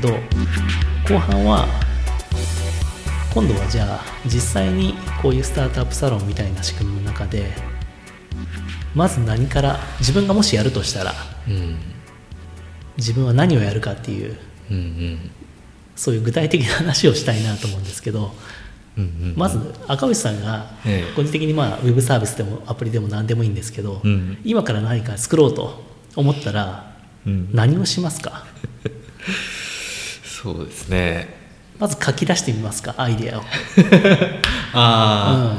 けど後半は今度はじゃあ実際にこういうスタートアップサロンみたいな仕組みの中でまず何から自分がもしやるとしたらうん自分は何をやるかっていううんうんそういう具体的な話をしたいなと思うんですけどうんうんまず赤星さんがええ。個人的にまあウェブサービスでもアプリでも何でもいいんですけど、うん。今から何か作ろうと思ったらうん。何をしますか？そうですね。まず書き出してみますかアイデアを、ああ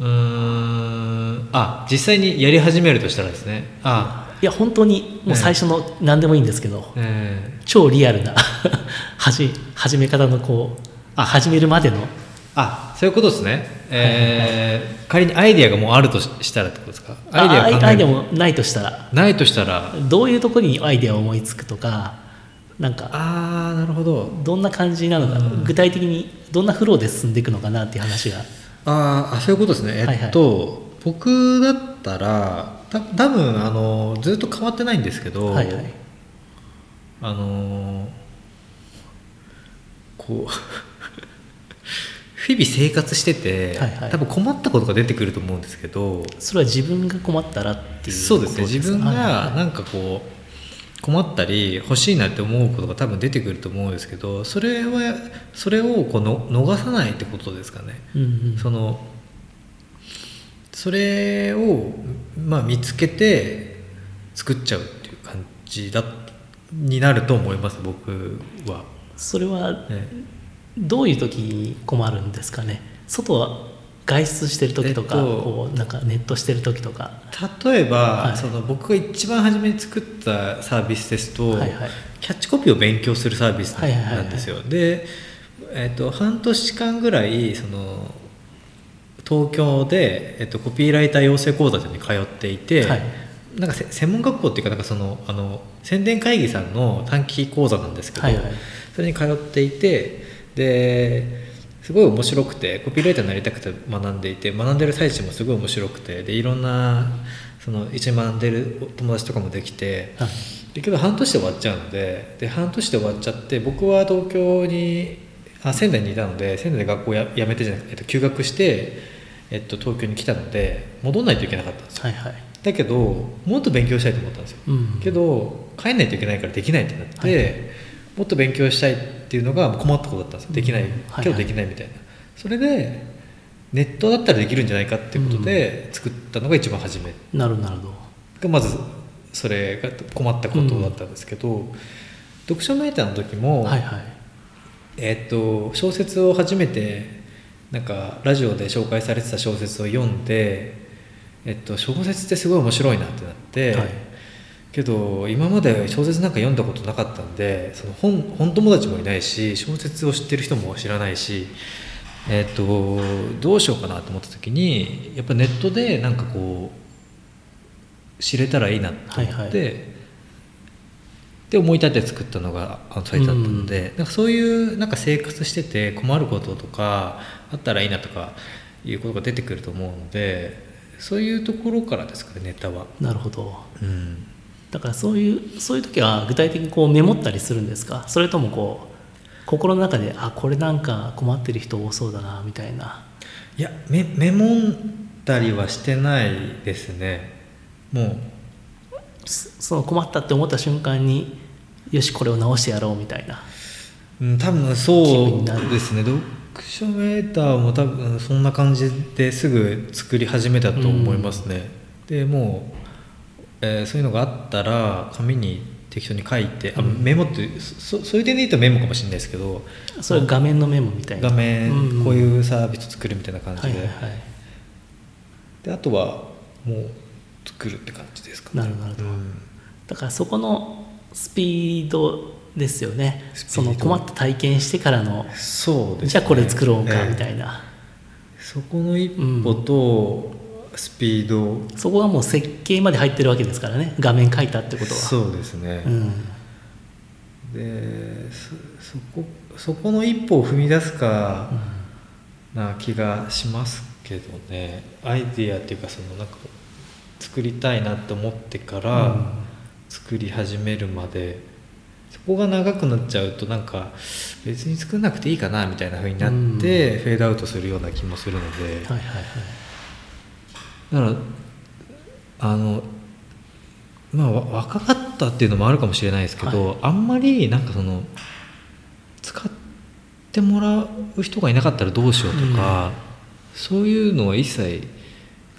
うーん。あ実際にやり始めるとしたらですね。あ。いや本当にもう最初の何でもいいんですけど、ええ。超リアルな 始始め方のこうあ始めるまでの。あそういうことですね、えー仮にアイデアがもうあるとししたらってことですか？アイデア考えアもないとしたら。ないとしたら。どういうところにアイデアを思いつくとかなんかああなるほど。どんな感じなのか、うん。具体的にどんなフローで進んでいくのかなっていう話が。あーあそういうことですね。えっと、僕だったらた多分あのずっと変わってないんですけど、はいはい。あのこう 日々生活してて、はいはい。多分困ったことが出てくると思うんですけどそれは自分が困ったらっていうそうですね。自分はいはいはい。がなんかこう困ったり欲しいなって思うことが多分出てくると思うんですけどそれはそれをこうの逃さないってことですかね。うんうんそのそれを、まあ、見つけて作っちゃうっていう感じだになると思います僕は。それはねどういう時に困るんですかね外は外出してる時とか、えっとこうなんかネットしてる時とか。例えば、はい。その僕が一番初めに作ったサービスですと、はいはい。キャッチコピーを勉強するサービスはいはいはいはい。なんですよ。で、えっと半年間ぐらいその東京で、えっとコピーライター養成講座に通っていて、はい。なんかせ専門学校っていうかなんかそのあの宣伝会議さんの短期講座なんですけど、はいはい。それに通っていてですごい面白くてコピーライターになりたくて学んでいて学んでる最中もすごい面白くてでいろんなその一緒に学んでる友達とかもできてはい。でけど半年で終わっちゃうのでで半年で終わっちゃって僕は東京にあ仙台にいたので仙台で学校や辞めてじゃなくて、えっと、休学して、えっと、東京に来たので戻んないといけなかったんですよ。はいはい。だけどもっと勉強したいと思ったんですよ、うん。けど帰んないといけないからできないってなって、はいもっと勉強したいっていうのが困ったことだったんですよ。できない、うん。はいけどできないみたいな、それでネットだったらできるんじゃないかっていうことで作ったのが一番初め。なるほどなるほど。がまずそれが困ったことだったんですけど、読書メーターの時も、はいはい。えーっと小説を初めてなんかラジオで紹介されてた小説を読んで、えっと、小説ってすごい面白いなってなって、はいけど今まで小説なんか読んだことなかったんでその本本友達もいないし小説を知ってる人も知らないし、えっとどうしようかなと思った時にやっぱネットでなんかこう知れたらいいなと思って。はいはいで思い立って作ったのがあのサイトだったので、なんかそういうなんか生活してて困ることとかあったらいいなとかいうことが出てくると思うのでそういうところからですかねネタは。なるほどうんだからそういうそういう時は具体的にこうメモったりするんですか？それともこう心の中であこれなんか困ってる人多そうだなみたいな。いやメメモったりはしてないですね。もう。そその困ったって思った瞬間によしこれを直してやろうみたいな。うん多分そうですね。読書メーターも多分そんな感じですぐ作り始めたと思いますね、でもう、えーそういうのがあったら紙に適当に書いてあメモってそそういう点で言うとメモかもしれないですけどそれ画面のメモみたいな。画面、うんこういうサービス作るみたいな感じで,、はいはいはい。であとはもう作るって感じですかね。なるほどうん。だからそこのスピードですよね。その困った体験してからのそうですね。じゃあこれ作ろうかええみたいな、そこの一歩とスピード、そこはもう設計まで入ってるわけですからね。画面書いたってことは。そうですね、うん。でそそこそこの一歩を踏み出すかな気がしますけどね。アイデアっていうかそのなんか作りたいなって思ってからうん。作り始めるまで、そこが長くなっちゃうとなんか別に作んなくていいかなみたいな風になって、うん。フェードアウトするような気もするので、はいはいはいだからあのまあわ若かったっていうのもあるかもしれないですけど、はい。あんまりなんかその使ってもらう人がいなかったらどうしようとか、そういうのは一切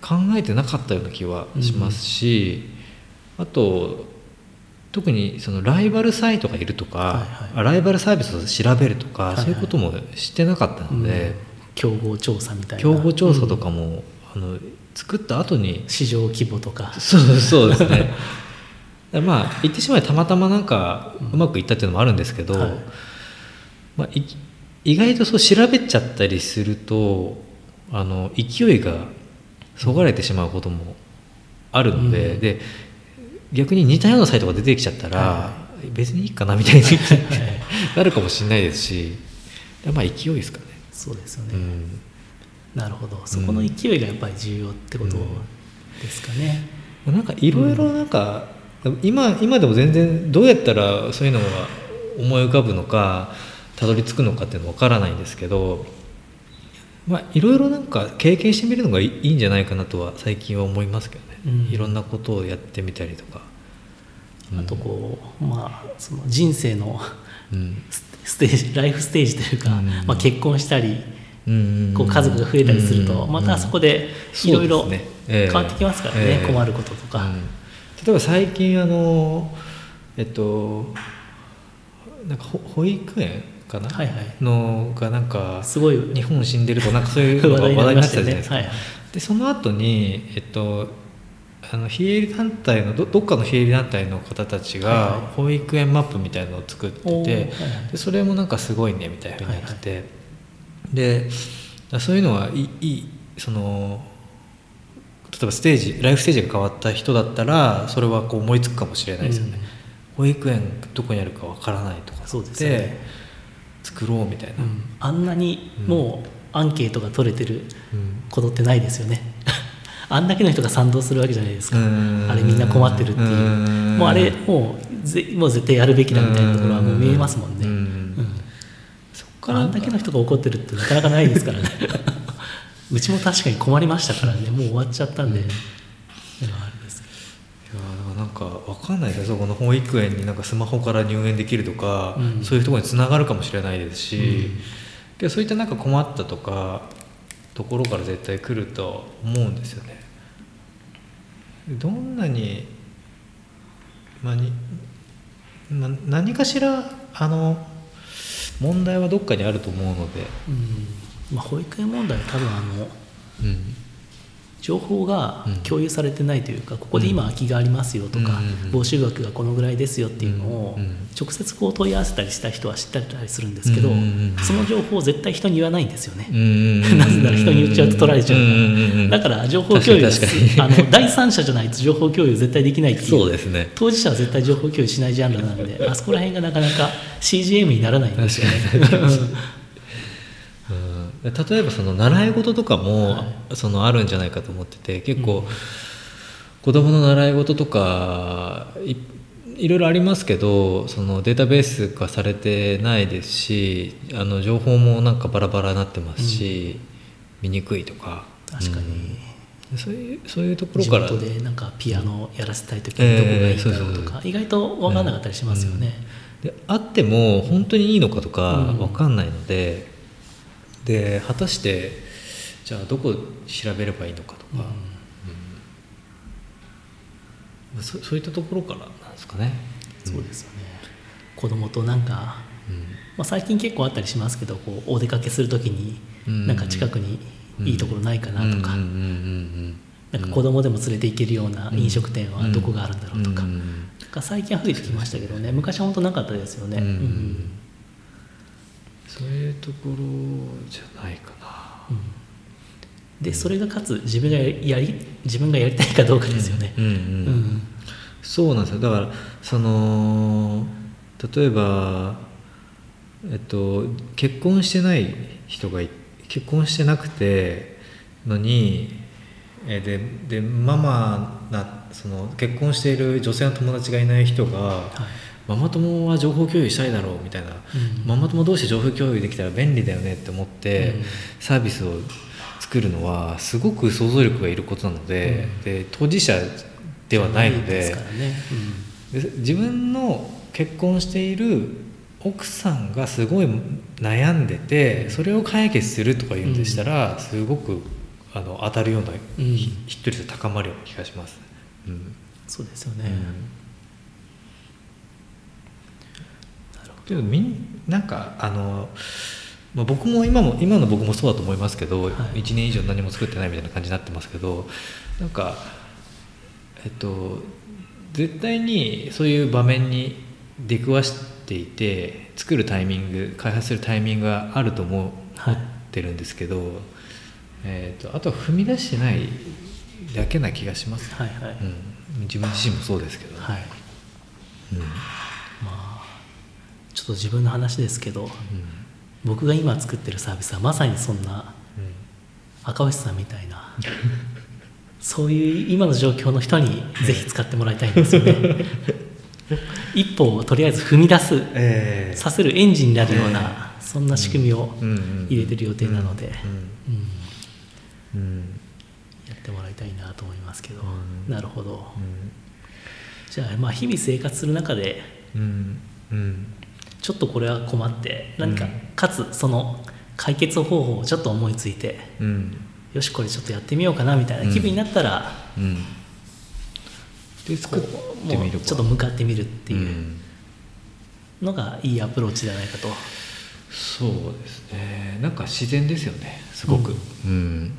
考えてなかったような気はしますし、あと特にそのライバルサイトがいるとか、はいはい。あライバルサービスを調べるとか、はいはい。そういうこともしてなかったので、うん。競合調査みたいな。競合調査とかうん。も、あの作った後に市場規模とか。そうそうですね。まあ言ってしまえばたまたまなんかうまくいったっていうのもあるんですけど、はい。まあ、い意外とそう調べちゃったりするとあの勢いがそがれてしまうこともあるので,、うん。で逆に似たようなサイトが出てきちゃったら、は別にいいかなみたいに はい。なるかもしれないですしまあ勢いですかね。そうですよね、うんなるほど。そこの勢いがやっぱり重要ってことですかね、なんかいろいろなんか、今今でも全然どうやったらそういうのが思い浮かぶのかたどり着くのかっていうのは分からないんですけどまあいろいろなんか経験してみるのがいいんじゃないかなとは最近は思いますけどね、うん。いろんなことをやってみたりとか、あとこうまあその人生のうん。スステージライフステージというか、うん。まあ、結婚したりうんこう家族が増えたりするとうんまたそこでいろいろ変わってきますからね、ええ。困ることとか、うん。例えば最近あのえっとなんかほ保育園かな、はいはい。のがなんかすごい。日本死んでるとなんかそういう のが話題になってたじゃないですか。はいはい。でその後にえっとあの非営利団体のどどっかの非営利団体の方たちはいはが保育園マップみたいのを作ってて、はいはい。でそれもなんかすごいねみたいなふうになってて、でそういうのはいいその例えばステージライフステージが変わった人だったらそれはこう思いつくかもしれないですよね、保育園どこにあるかわからないとかそうですよね。作ろうみたいな、うん。あんなにもうアンケートが取れてるうんことってないですよね。あんだけの人が賛同するわけじゃないですか。うん。あれみんな困ってるっていう。うん。もうあれもうぜもう絶対やるべきだみたいなところはもう見えますもんね。うん。うん。そっからだけの人が怒ってるってなかなかないですからね。うちも確かに困りましたからね。もう終わっちゃったんで、でもあれです。けいやなんかわかんないですよ。そこの保育園になんかスマホから入園できるとか、うん。そういうところにつながるかもしれないですし、うん。そういったなんか困ったとかところから絶対来ると思うんですよね。どんなに,、まあにまあ、何かしらあの問題はどっかにあると思うので、ど、うん。まあ、保育園問題は多分あのうん情報がうん。共有されてないというか、ここで今空きがありますよとか、募集額がこのぐらいですよっていうのを直接こう問い合わせたりした人は知ったりするんですけど、その情報を絶対人に言わないんですよね。ななぜなら人に言っちゃうと取られちゃうから、だから情報共有あの第三者じゃないと情報共有絶対できないっていう。そうですね。当事者は絶対情報共有しないジャンルなんであそこら辺がなかなか CGM にならないんですよね。うん例えばその習い事とかも、はそのあるんじゃないかと思ってて結構、子供の習い事とかいいろいろありますけどそのデータベース化されてないですしあの情報もなんかバラバラになってますし、見にくいとか。確かに、うん。そういうそういうところ地から元でなんかピアノやらせたい時にどこがいいんだろうとか意外と分からなかったりしますよね。であっても本当にいいのかとかうん。分かんないので、で果たしてじゃあどこ調べればいいのかとか、うん。うん。まあそそういったところからなんですかね。そうですよね。子供となんか、うん。まあ、最近結構あったりしますけどこうお出かけする時にうんなんか近くにいいところないかなとか、うんうんうんうんなんか子供でも連れて行けるような飲食店はどこがあるんだろうとか,、うんうんなんか最近は増えてきましたけどね。昔は本当なかったですよね。うんところじゃないかな。うん。でそれがかつ自分がやり自分がやりたいかどうかですよね。うんうんうん。そうなんですよ。だからその例えば、えっと、結婚してない人がい結婚してなくてのにえーででママなその結婚している女性の友達がいない人が、はいママ友は情報共有したいだろうみたいな、うん。ママ友同士情報共有できたら便利だよねって思って、うん。サービスを作るのはすごく想像力がいることなので,、うん。で当事者ではないのでね、で自分の結婚している奥さんがすごい悩んでてそれを解決するとか言うんでしたら、すごくあの当たるような、うん。ひ一人で高まるような気がします。うん。そうですよね、うんなるほけどみんなんかあの、まあ、僕も今も今の僕もそうだと思いますけど、はい。1年以上何も作ってないみたいな感じになってますけどなんかえっと絶対にそういう場面に出くわしていて作るタイミング開発するタイミングがあると思うはってるんですけど、えっとあとは踏み出してないだけな気がします、はいはい、うん、自分自身もそうですけど、はい。うん。まあちょっと自分の話ですけどうん僕が今作ってるサービスはまさにそんなうん。赤星さんみたいなそういう今の状況の人にぜひ使ってもらいたいんですよね。一歩をとりあえず踏み出すええ。させるエンジンになるような、そんな仕組みをうん。うん。入れてる予定なので、うん。うん。うん。やってもらいたいなと思いますけど、うん。なるほど。じゃあまあ日々生活する中でうん。うんちょっとこれは困って何か、うん。かつその解決方法をちょっと思いついてうん。よしこれちょっとやってみようかなみたいな気分になったら、うん。でこ作っうてみるちょっと向かってみるっていううん。のがいいアプローチじゃないかと、そうですね。なんか自然ですよねすごく。うん、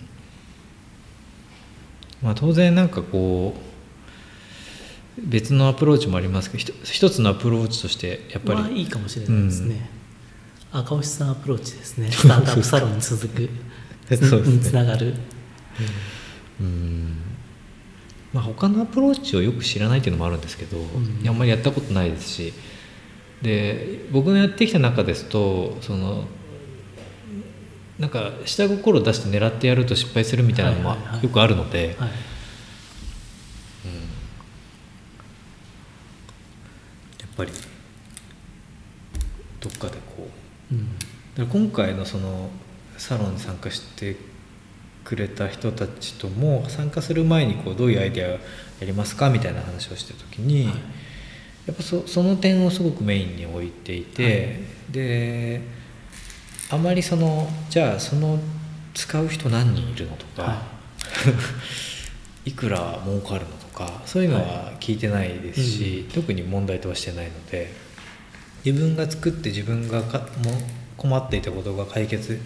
まあ当然なんかこう別のアプローチもありますけど一つのアプローチとしてやっぱり、まあいいかもしれないですね、赤星さんアプローチですね。スタートアップサロンに続く。そうですね。につながる。うん。まあ、他のアプローチをよく知らないっていうのもあるんですけど、ん。あんまりやったことないですし。で僕のやってきた中ですとそのなんか下心出して狙ってやると失敗するみたいなのもはいはいはい。よくあるので、はい。やっぱりどっかでこう。うん。だから今回のそのサロンに参加してくれた人たちとも参加する前にこうどういうアイデアやりますか？みたいな話をしてる時に、はい。やっぱそその点をすごくメインに置いていて、であまりそのじゃあその使う人何人いるのとか、、はい。くら儲かるのとかそういうのは聞いてないですし、特に問題とはしてないので自分が作って自分がかも困っていたことが解決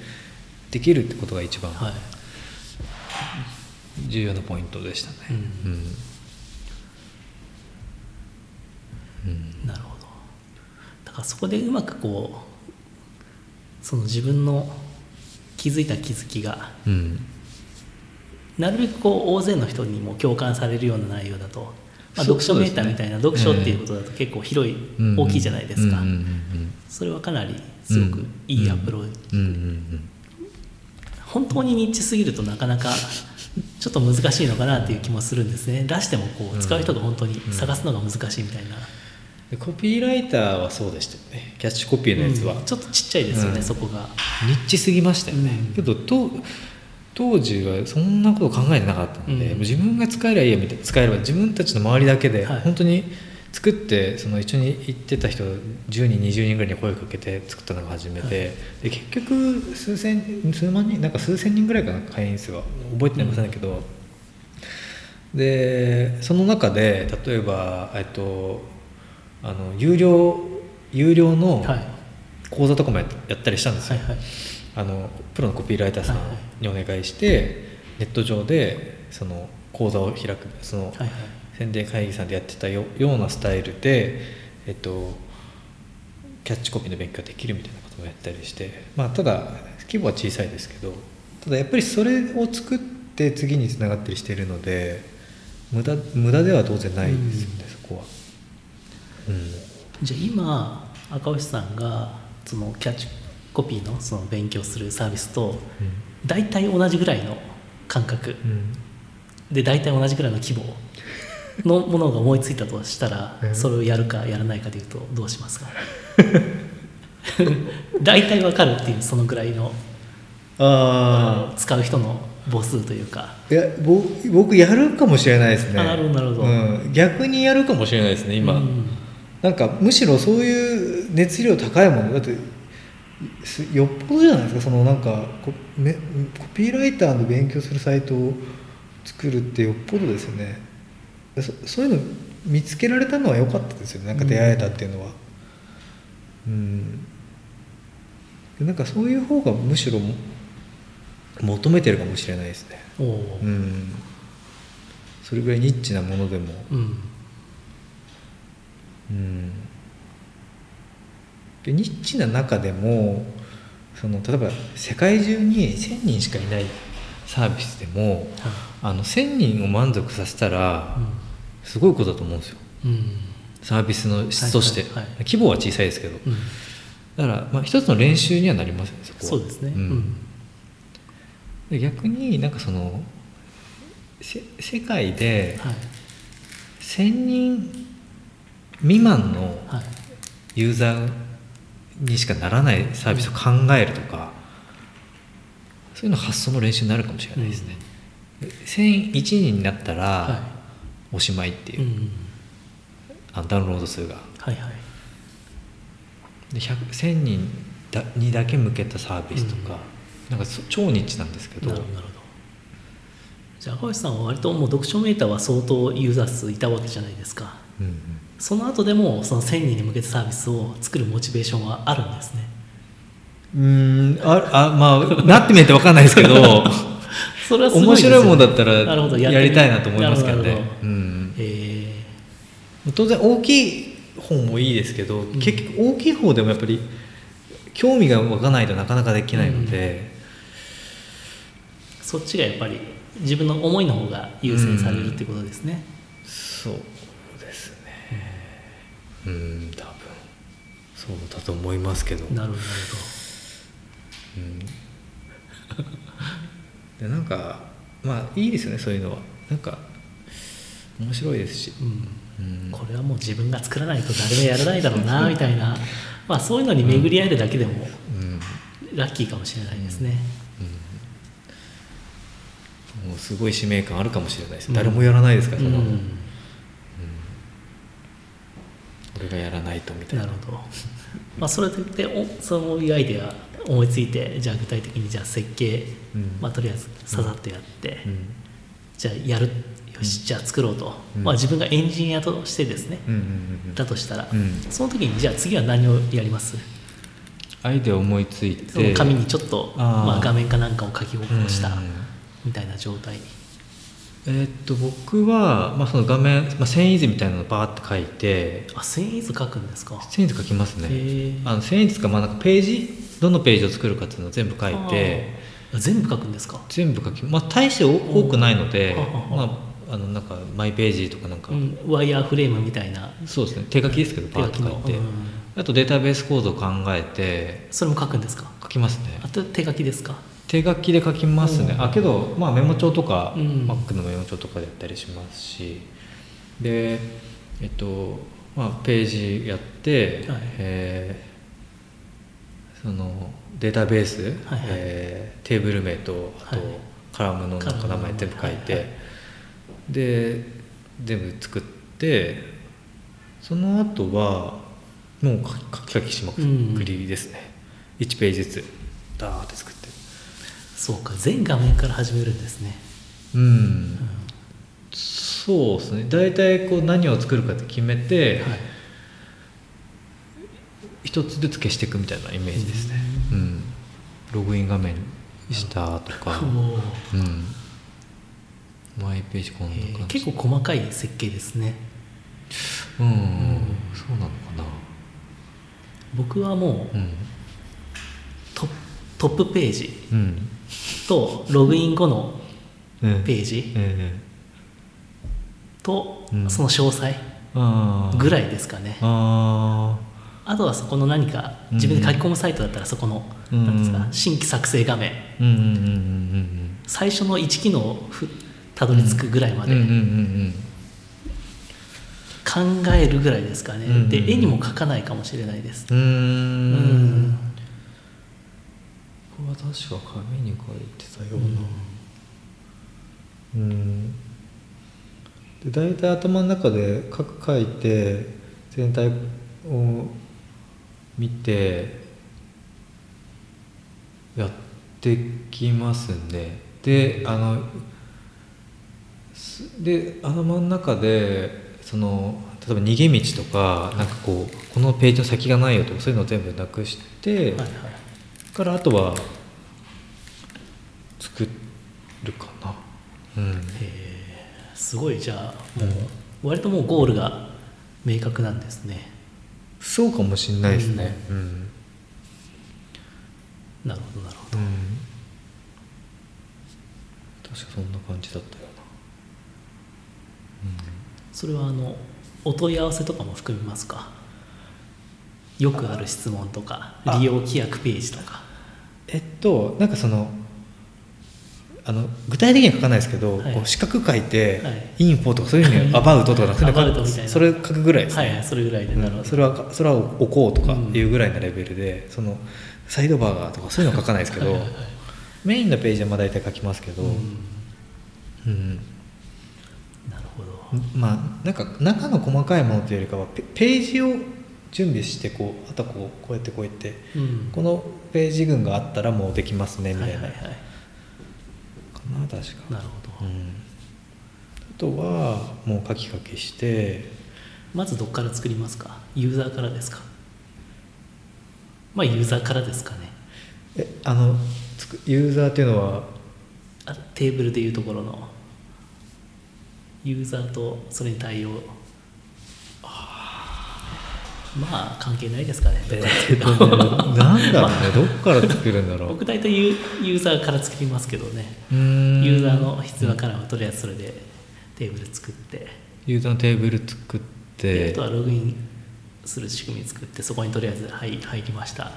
できるってことが一番はい。重要なポイントでしたね。うん。うん。うん。なるほど。だからそこでうまくこうその自分の気づいた気づきがうんなるべくこう大勢の人にも共感されるような内容だと、まあ、読書メーターみたいな読書っていうことだと結構広い、大きいじゃないですか、それはかなりすごくいいアプローチ、本当にニッチすぎるとなかなかちょっと難しいのかなっていう気もするんですね。出してもこう使う人が本当に探すのが難しいみたいな、でコピーライターはそうでしたよね。キャッチコピーのやつは、うん。ちょっとちっちゃいですよね、うん。そこが。ニッチすぎましたよね、うん。けどと当時はそんなこと考えてなかったので、うん。自分が使えりゃいいやみたいな使えれば自分たちの周りだけで、はい。本当に作ってその一緒に行ってた人10人20人ぐらいに声かけて作ったのが初めて、はい。で結局数千数万人なんか数千人ぐらいかな会員数は。覚えてませんけど、でその中で例えば、えっと、あの有料有料のはい。講座とかもややったりしたんですよ、はいはいあのプロのコピーライターさんにお願いして、ネット上でその講座を開くその、宣伝会議さんでやってたよようなスタイルで、えっと、キャッチコピーの勉強ができるみたいなこともやったりして、まあ、ただ規模は小さいですけどただやっぱりそれを作って次につながったりしているので無駄無駄では当然ないですよね、そこは。うん。じゃあ今赤星さんがそのキャッチコピーのその勉強するサービスと大体同じぐらいの感覚。うん。で大体同じぐらいの規模のものが思いついたとしたらうん。それをやるかやらないかでいうとどうしますか？大体わかるっていうそのぐらいのあ使う人の母数というか。あいやぼ僕やるかもしれないですね。あなるほどなるほど。うん、逆にやるかもしれないですね今、うん。なんかむしろそういう熱量高いものだってすよっぽどじゃないですかそのなんかコめコピーライターの勉強するサイトを作るってよっぽどですよね。そそういうの見つけられたのは良かったですよね。なんか出会えたっていうのは。うん。でなんかそういう方がむしろも求めてるかもしれないですね。う、ん。それぐらいニッチなものでも。うん。うんでニッチな中でもその例えば世界中に1,000人しかいないサービスでもあの1,000人を満足させたらすごいことだと思うんですよ。うん。サービスの質として、はいはいはい。規模は小さいですけど。うん。だから、まあ、一つの練習にはなりますよねそこは。そうですね。ん。うん。で逆になんかそのせ世界ではい。1,000人未満のはい。ユーザーにしかならないサービスを考えるとか、そういうの発想の練習になるかもしれないですね、1001人になったらはおしまいっていう、いうんあのダウンロード数が。はいはい。で100 1000人だにだけ向けたサービスとか、なんかそ超ニッチなんですけどなるほど。じゃあ赤星さんは割ともう読書メーターは相当ユーザー数いたわけじゃないですか。うんうんその後でもその1000人に向けたサービスを作るモチベーションはあるんですね。うーんああまあなってみないと分かんないですけど それはすごい面白いもんだったらやりたいなと思いますけどね。うん。え当然大きい方もいいですけど、結局大きい方でもやっぱり興味が湧かないとなかなかできないので、ーそっちがやっぱり自分の思いの方が優先されるってことですね、そうですねうん多分そうだと思いますけど。なるほど。なるでなんかまあいいですよねそういうのは。なんか面白いですし。うん。うん。これはもう自分が作らないと誰もやらないだろうな みたいな、まあ、そういうのに巡り合えるだけでもうん。ラッキーかもしれないですね、もうすごい使命感あるかもしれないです、うん。誰もやらないですからうん。その俺がやらないとみたいな。なるほど、まあ、それでおそういうアイデア思いついてじゃあ具体的にじゃあ設計、うん。まあ、とりあえずささっとやって、うん。じゃあやるよし、じゃあ作ろうと、うん。まあ、自分がエンジニアとしてですね、うんうんうんうん。だとしたら、うん。その時にじゃあ次は何をやります？アイデア思いついてその紙にちょっとまあ、画面かなんかを書き起こしたうん。みたいな状態に、えーっと僕は、まあ、その画面、まあ、繊維図みたいなのをバーって書いてあ繊維図書くんですか？繊維図書きますね。あの繊維図かまあなんかページ？どのページを作るかっていうのを全部書いて全部書くんですか、全部書きまあ大してお多くないのでまああのなんかマイページとかなんか、うん、ワイヤーフレームみたいな。そうですね。手書きですけど手パーッと書いて、うん。あとデータベース構造を考えてそれも書くんですか？書きますね。あと手書きですか？手書きで書きますね。うん。あけど、まあ、メモ帳とか、うん。Mac のメモ帳とかでやったりしますし。でえっとまあページやって、はい。えーそのデータベース、はいはい。えーテーブル名とあと、はい。カラムのなんか名前全部書いて、はいはいで全部作ってその後はもう書き書きしまくりですね、1ページずつダーって作ってそうか全画面から始めるんですね、うん、そうですね。大体こう何を作るかって決めて、はい。一つずつ消していくみたいなイメージですね、うん。ログイン画面したとか、もう。うん、マイページこんなえー感じ、結構細かい設計ですね。うん、ん。そうなのかな。僕はもううん。トトップページうん。とログイン後のうん。ページえとうん。その詳細ぐらいですかね。あとはそこの何か自分で書き込むサイトだったらそこの、うん。なんですか新規作成画面。最初の1機能ふたどり着くぐらいまで考えるぐらいですかね、で絵にも描かないかもしれないです、うんは確か紙に書いてたような。うん。で大体頭の中で書く書いて全体を見てやってきますんでであのすで頭の中でその例えば逃げ道とかなんかこうこのページの先がないよとかそういうのを全部なくして、はいはいからあとは作るかな。うん。へーすごい。じゃあもう割ともうゴールが明確なんですね。そうかもしれないですね。うん、なるほどなるほど。うん。確かそんな感じだったよそれはあのお問い合わせとかも含みますか？よくある質問とかあ。利用規約ページとか。なえっとなんかそのあの具体的には書かないですけど、はい。こう四角書いて、はい。インフォとかそういうふうにアバウトとかそういうのアバウトみたいなそれ書くぐらいですね、はいはいそれぐらいでなるほど、うん。それはそれは置こうとかいうぐらいのレベルで、そのサイドバーガーとかそういうの書かないですけどはいメインのページはまあ大体書きますけど、うん。うん。なるほど。まあなんか中の細かいものというよりかはペページを準備してこうあとはこうこうやってこうやってうん。このページ群があったらもうできますねみたいな、はいはいはい。かな確か。なるほど、うん、あとはもう書き書きして。まずどこから作りますか？ユーザーからですか？まあユーザーからですかね。えあのつくユーザーっていうのは？あテーブルでいうところの。ユーザーとそれに対応まあ関係ないですかね、どっかえっとねなんだろうね。どっから作るんだろう。僕大体ユーユーザーから作りますけどね。ユーザーの必要からはとりあえずそれでテーブル作って。ユーザーのテーブル作っでてあとはログインする仕組み作ってそこにとりあえず入入りました。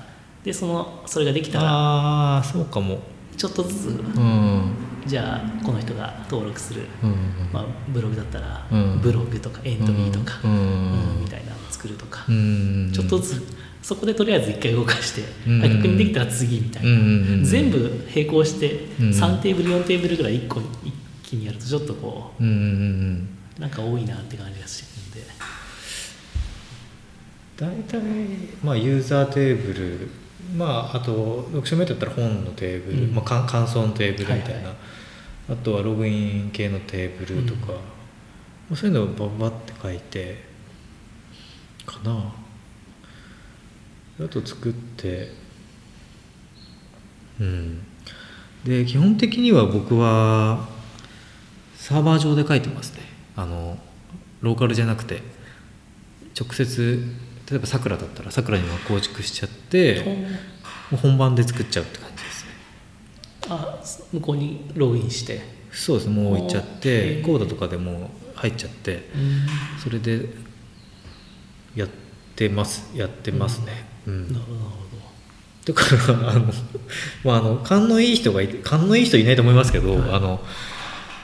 でそのそれができたらああそうかも。ちょっとずつうん。じゃあこの人が登録する、うんまあ、ブログだったら、うん。ブログとかエントリーとか、うん。うんみたいな作るとか、うんちょっとずつそこでとりあえず一回動かして、うんはい確認できたら次みたいな、うんうんうん全部並行してうん3テーブル4テーブルぐらい1個に一気にやるとちょっとこうんうんうんうなんか多いなって感じがしてるんで。大体まあユーザーテーブルまああと読書メーターだったら本のテーブル、うん。まあ、感想のテーブルみたいな、はいはい。あとはログイン系のテーブルとか、うん。まあそういうのをババって書いてかな。あと作って。うん。で基本的には僕はサーバー上で書いてますね。あのローカルじゃなくて。直接例えばさくらだったらさくらにも構築しちゃってもう。本番で作っちゃうって感じですね。あ向こうにログインして。そうです。ねもう置いちゃってコードとかでもう入っちゃって。うん。それでやってますやってますね。うん、なるほどだからあのまああの勘のいい人がいて勘のいい人いないと思いますけど、はい。あの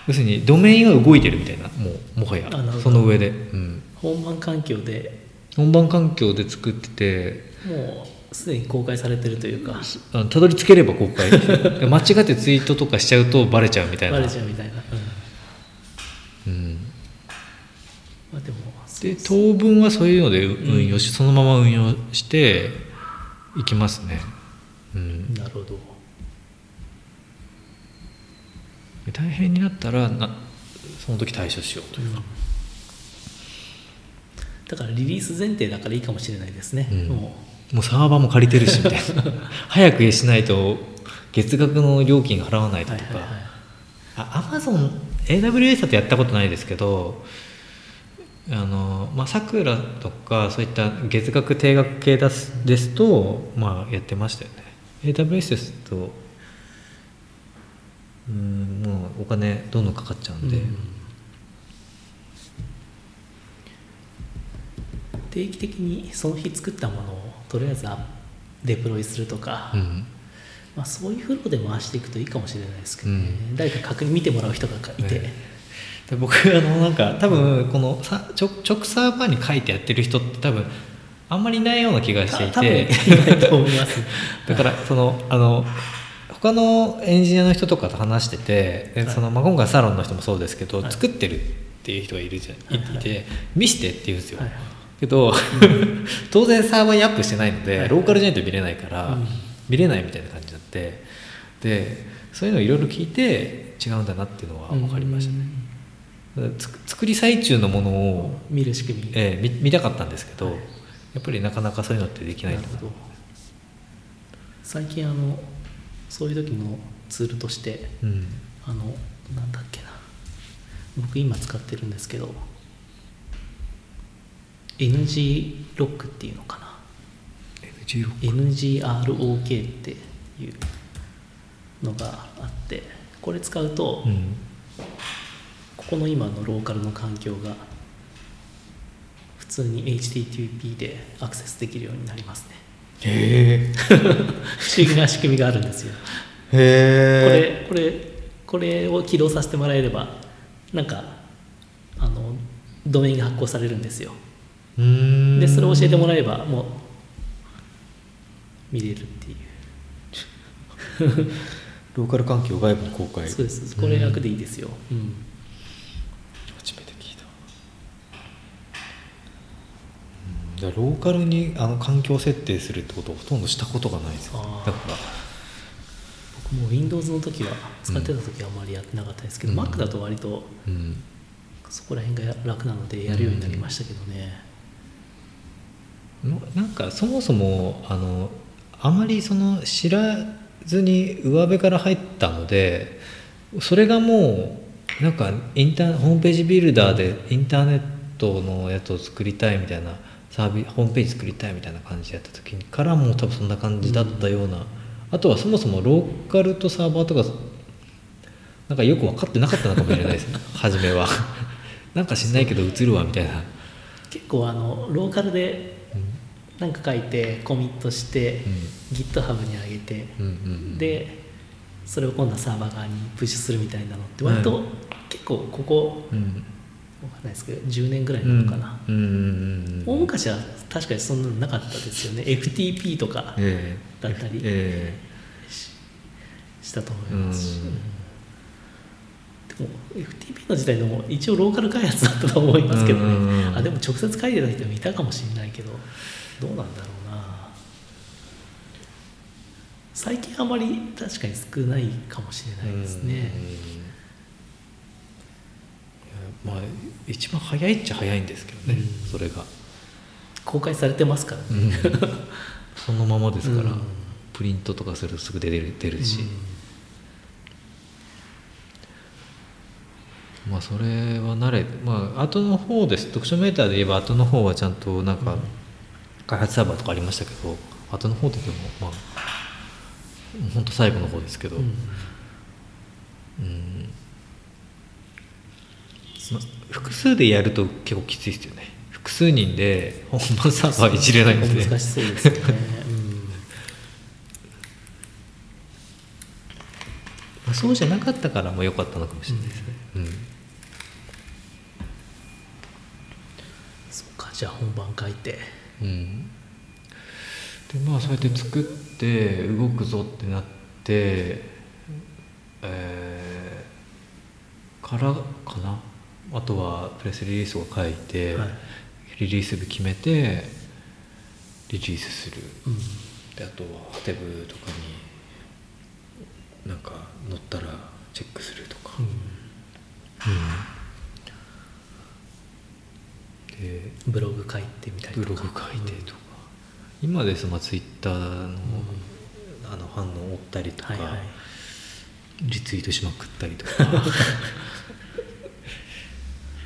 要するにドメインが動いてるみたいなもうもはやその上で、うん、ど本番環境で。本番環境で作っててもうすでに公開されてるというか。たどり着ければ公開。間違ってツイートとかしちゃうとバレちゃうみたいな。バレちゃうみたいな、うんうん、まあ、で当分はそういうので運用し、そのまま運用していきますね、うん、なるほど。で大変になったらなその時対処しようというか、だからリリース前提だからいいかもしれないですね、うん。ももうサーバーも借りてるしみたいな。早くしないと月額の料金払わないうととか、はいはいはいあアマゾン AWS だとやったことないですけどあのまあさくらとかそういった月額定額系ですですとまあやってましたよね。AWS ですとうんもうお金どんどんかかっちゃうんで、うん定期的にその日作ったものをとりあえずアデプロイするとか、うん。まあ、そういうフローで回していくといいかもしれないですけどね、誰か確認見てもらう人がいて、ねで僕あのなんか多分このさ直直サーバーに書いてやってる人って多分あんまりいないような気がしていて。ないと思います。だからそのあの他のエンジニアの人とかと話しててではいその、まあ、今回サロンの人もそうですけど、はい作ってるっていう人がいるじゃん、はいはいいて見してって言うんですよ、はいはいけど 当然サーバーにアップしてないので、はいローカルじゃないと見れないから、うん。見れないみたいな感じになってでそういうのをいろいろ聞いて違うんだなっていうのは分かりましたね、だからつく作り最中のものを、見る仕組み、えー見見たかったんですけど、はい。やっぱりなかなかそういうのってできないとなるほど最近あのそういう時のツールとしてうん。あのなんだっけな。僕今使ってるんですけど NG ロックっていうのかな。NG NGROK っていうのがあってこれ使うと、うんここの今のローカルの環境が普通に HTTP でアクセスできるようになりますね。へえ。不思議な仕組みがあるんですよ。こへえ。れこれこれを起動させてもらえればなんかあのドメインが発行されるんですよ。でそれを教えてもらえばもう見れるっていう。ローカル環境外部に公開。そうですこれ楽でいいですよ、うん初めて聞いたうんだからローカルにあの環境設定するってことをほとんどしたことがないですだから。僕も Windows の時は使ってた時はあまりやってなかったですけど、うん。Mac だと割とうん。そこら辺が楽なのでやるようになりましたけどね、もなんかそもそもあのあまりその知らずに上辺から入ったのでそれがもうなんかインターホームページビルダーでインターネットのやつを作りたいみたいなサービホームページ作りたいみたいな感じでやった時からもう多分そんな感じだったような、あとはそもそもローカルとサーバーとかなんかよく分かってなかったのかもしれないです。ね初めは。なんか知んないけど映るわみたいな、結構あのローカルで何か書いてコミットして、GitHub に上げて、うんうんうん。でそれを今度はサーバー側にプッシュするみたいなのって割と、はい。結構ここうん。わかんないですけど10年ぐらいなのかな、うんうんうん大昔は確かにそんなのなかったですよね。FTP とかええ。だったりえしたと思います。し、でも FTP の時代でも一応ローカル開発だったと思いますけどね、うんうんうんあでも直接書いてた人もいたかもしれないけどどうなんだろうな。最近あまり確かに少ないかもしれないですね、まあ一番早いっちゃ早いんですけどね、うん。それが、公開されてますからね、そのままですから、うん。プリントとかするとすぐ出る出るし、まあそれは慣れまあ後の方です。読書メーターで言えば後の方はちゃんとなんか開発サーバーとかありましたけど後の方ででもまあ本当最後の方ですけど、うん複数でやると結構きついですよね。複数人で本番サーバーいじれないので。難しそうですよね、うん。まあそうじゃなかったからも良かったのかもしれないですね、うん。そうかじゃあ本番書いて。うん。でまあそうやって作って動くぞってなってえーからかな？あとはプレスリリースを書いて、はい。リリース日決めてリリースする。うん。であとはハテブとかになんか載ったらチェックするとか、でブログ書いてみたりとか。ブログ書いてとか、今ですまあツイッターの,、あの反応を追ったりとか、はいはい。リツイートしまくったりとか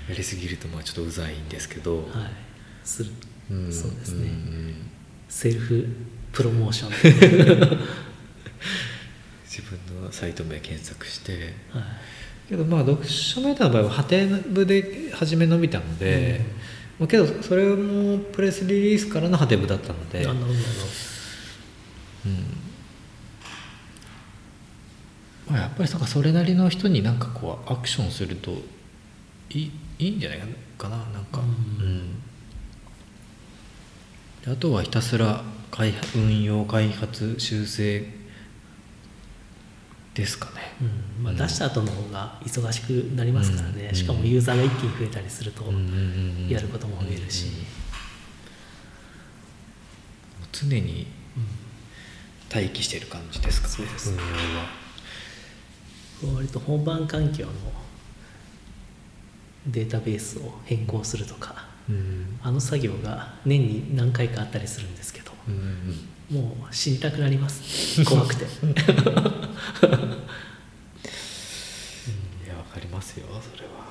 やりすぎるとまあちょっとうざいんですけど、はい。する。うんそうですね。んセルフプロモーション。自分のサイト名検索して。はい。けどまあ読書メーターの場合はハテブで初め伸びたので、まあけどそれもプレスリリースからのハテブだったので、なるほど。うん。まあ、やっぱりなんかそれなりの人になんかこうアクションするといいいいんじゃないかななんか、うん。うん。であとはひたすら開発運用開発修正ですかね。ど、うん。まあ、出した後の方が忙しくなりますからね、うん。しかもユーザーが一気に増えたりするとやることも増えるし、常に待機してる感じですかね。そうです運用は割と本番環境のデータベースを変更するとかうん。あの作業が年に何回かあったりするんですけどうんうんもう死にたくなります。怖くて。いやわかりますよそれは。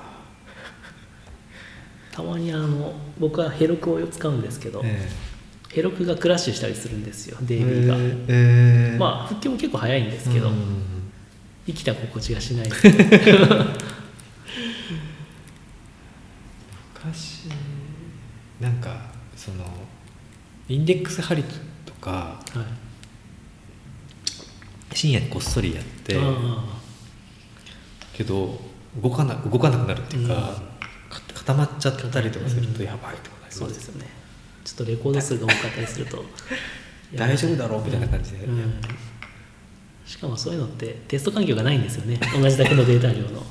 たまにあの僕はヘロクを使うんですけど、えヘロクがクラッシュしたりするんですよえ DB が、ええまあ復旧も結構早いんですけど、うん生きた心地がしないですね昔なんかそのインデックス貼りとかはい。深夜にこっそりやってあけど動かな動かなくなるっていうか、うん。か固まっちゃったりとかするとうん。やばいとかなります。そうですよね。ちょっとレコード数が多かったりすると 大丈夫だろうみたいな感じで、うん。しかもそういうのってテスト環境がないんですよね。同じだけのデータ量の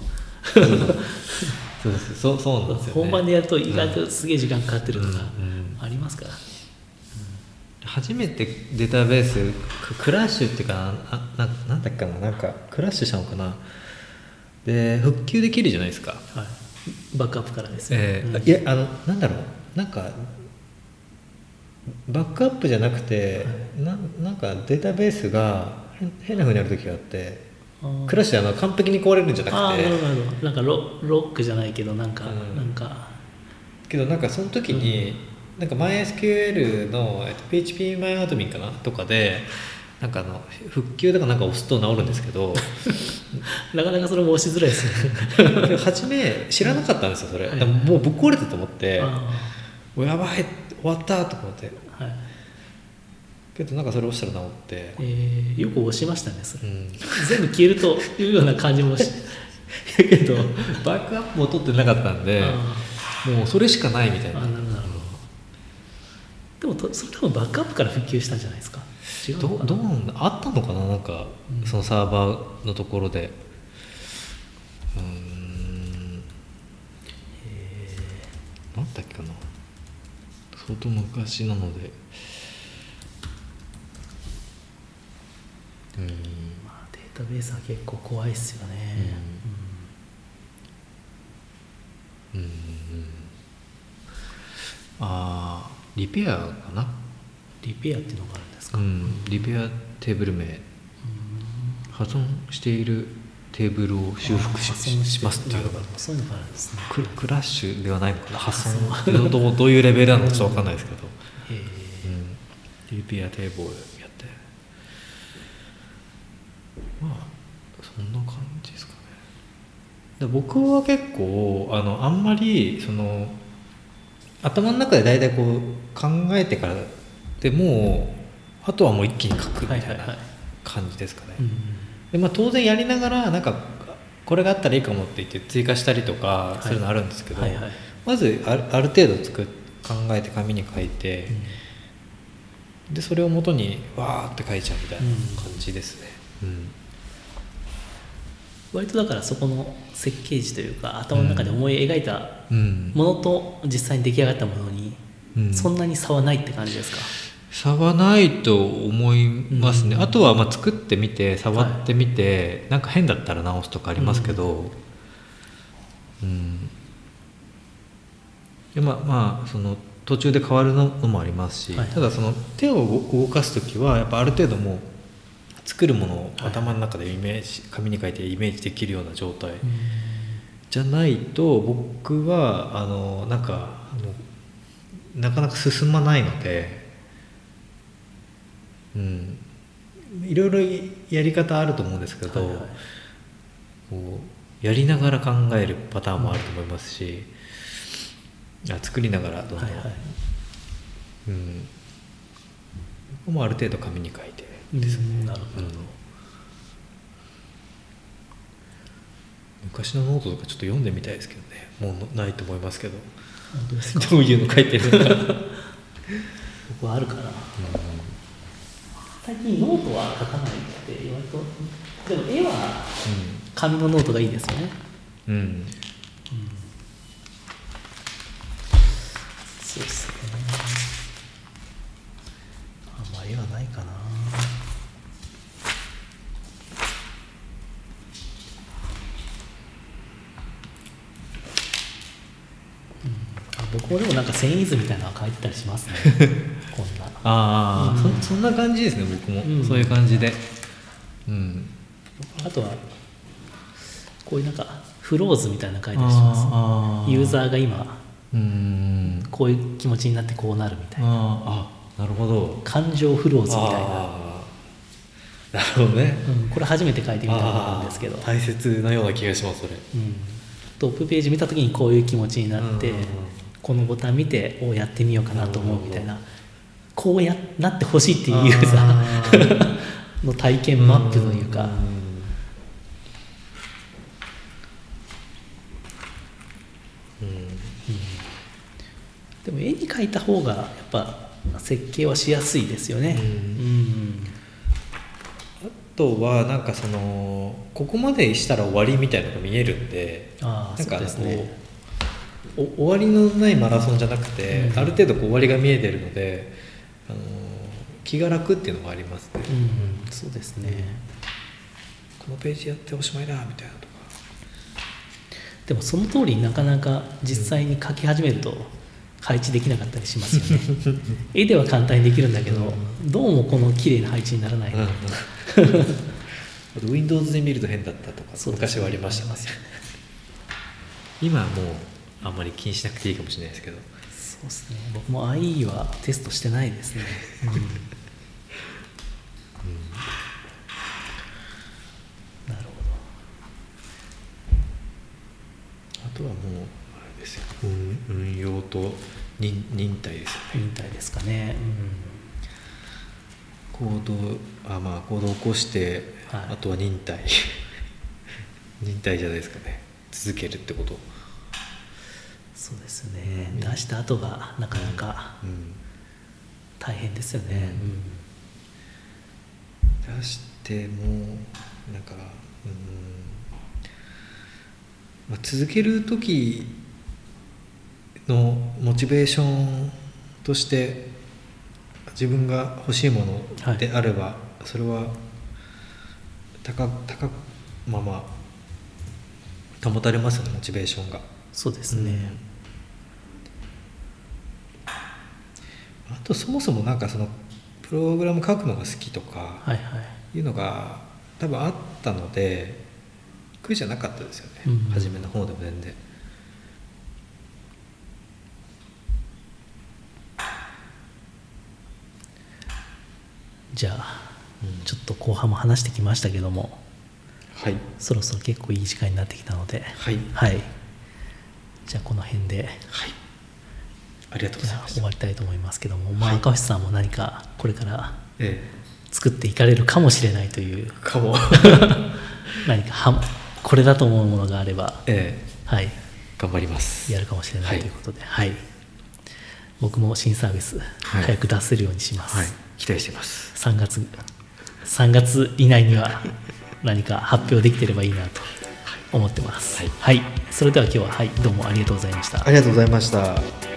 そうです。そうそうなんですよ、ね、本番でやると意外とすげえ時間かかってるとかうんうんありますから、初めてデータベースククラッシュっていうかなななんだっけかななんかクラッシュしたのかな。で復旧できるじゃないですか、はい、バックアップからですよ。うん。えーいやあのなんだろう。なんかバックアップじゃなくて、ななんかデータベースが変変な風になる時があってクラッシュであの完璧に壊れるんじゃなくて。ななるほど。なんかロロックじゃないけどなんか、うん。なんか。けどなんかその時に、なんか MySQL のえっと PHPMyAdmin かなとかでなんかあの復旧とかなんか押すと治るんですけど。なかなかそれも押しづらいですね。で初め知らなかったんですよそれ、はいでももうぶっ壊れたと思って。やばい終わったと思って。ーはいけどなんかそれ押したら治って、えーよく押しましたねそれ、うん。全部消えるというような感じもし。だけどバックアップも取ってなかったんであもうそれしかないみたいな。あなるほどでもとそれ多分バックアップから復旧したんじゃないですか？違うどどうなんだ？あったのかな？なんか、うん。そのサーバーのところで。うー。ん。なんだっけかな？相当昔なのでうん。まあ、データベースは結構怖いっすよね、うん。うん。ああリペアかな？リペアっていうのがあるんですか、うん。リペアテーブル名。破損しているテーブルを修復します。っていうそういうのがある。んですねククラッシュではないのかな？破損。どういうレベルなのかちょっと分かんないですけど、えうん、リペアテーブルをやってまあそんな感じですかねで僕は結構あのあんまりその頭の中で大体こう考えてからでもうあとはもう一気に書くみたいな感じですかね、でまあ、当然やりながらなんかこれがあったらいいかもって言って追加したりとかするのあるんですけど、はいはい。まずあるある程度作っ考えて紙に書いて、でそれを元にわーって書いちゃうみたいな感じですね、うん割とだからそこの設計図というか頭の中で思い描いたうん。ものと実際に出来上がったものにうん。そんなに差はないって感じですか、差はないと思いますね、うん。あとはまあ作ってみて触ってみて、なんか変だったら直すとかありますけど。うん、でまあまあその途中で変わるのもありますし、はい。ただその手を動かす時はやっぱある程度もう作るものをはい。頭の中でイメージ、紙に書いてイメージできるような状態うん。じゃないと僕はあのなんかなかなか進まないので、うん、いろいろやり方あると思うんですけど、はいはい。こうやりながら考えるパターンもあると思いますし、あ作りながらどんどん、はいはい。うん。僕もある程度紙に書いてうん。なるほど、うん昔のノートとかちょっと読んでみたいですけどね。もうないと思いますけど。本当ですか？どういうの書いてるのか、僕はあるかな。最近ノートは書かないって言われとでも絵は紙のノートがいいですよね。うん。うん。そうですね。あんまり絵はないかなうんあ僕もでもなんか遷移図みたいなのは書いてたりしますね。こんな。ああ、うん。そそんな感じですね僕も、うん。そういう感じで。うん。あとはこういうなんかフローズみたいなの書いたりします。ユーザーが今うん。こういう気持ちになってこうなるみたいな。ああなるほど。感情フローズみたいな、なるほどね。うん、これ初めて書いてみたんですけど、大切なような気がしますそれ。うん、トップページ見た時にこういう気持ちになって、うんうんうんこのボタン見ておやってみようかなと思うみたいな、こうやなってほしいっていうユーザあー。の体験マップというか、ん。でも絵に描いた方がやっぱ設計はしやすいですよね。あとはなんかそのここまでしたら終わりみたいなのが見えるんでああなんかこうお終わりのないマラソンじゃなくて、うん。ある程度こう終わりが見えてるので、あの気が楽っていうのがありますね、うん、そうですね。このページやっておしまいだみたいなとか。でもその通りになかなか実際に描き始めると配置できなかったりしますよね。絵では簡単にできるんだけど、どうもこの綺麗な配置にならない、うん。う んあと Windows で見ると変だったとかね昔はありましたね。今はもうあんまり気にしなくていいかもしれないですけど。そうですね。僕も IE はテストしてないですね、なるほあとはもうあれですよ。運運用と忍忍耐ですよね。ど忍耐ですかね、行動あまあ行動を起こして、はい。あとは忍耐。忍耐じゃないですかね。続けるってことそうですね、うん出した後がなかなかうん大変ですよね、出してもなんかうん、まあ、続ける時のモチベーションとして自分が欲しいものであれば、それは高高くまあまあ保たれますよねモチベーションが。そうですね、あとそもそもなんかそのプログラム書くのが好きとかいうのが多分あったので苦じゃなかったですよね、うん。初めの方でも全然。じゃあ、うん。ちょっと後半も話してきましたけども。はい。そろそろ結構いい時間になってきたので。はい。はいじゃあこの辺で。はい。ありがとうございました終わりたいと思いますけども、まあ、はい。赤星さんも何かこれからえ作っていかれるかもしれないという。えかも。何かはこれだと思うものがあれば、ええ。はい、頑張ります。やるかもしれなはいいということで、はい。僕も新サービスはい。早く出せるようにします、はい。期待してます。3月3月以内には何か発表できてればいいなと思ってます。はい。それでは今日は、はい、どうもありがとうございました。ありがとうございました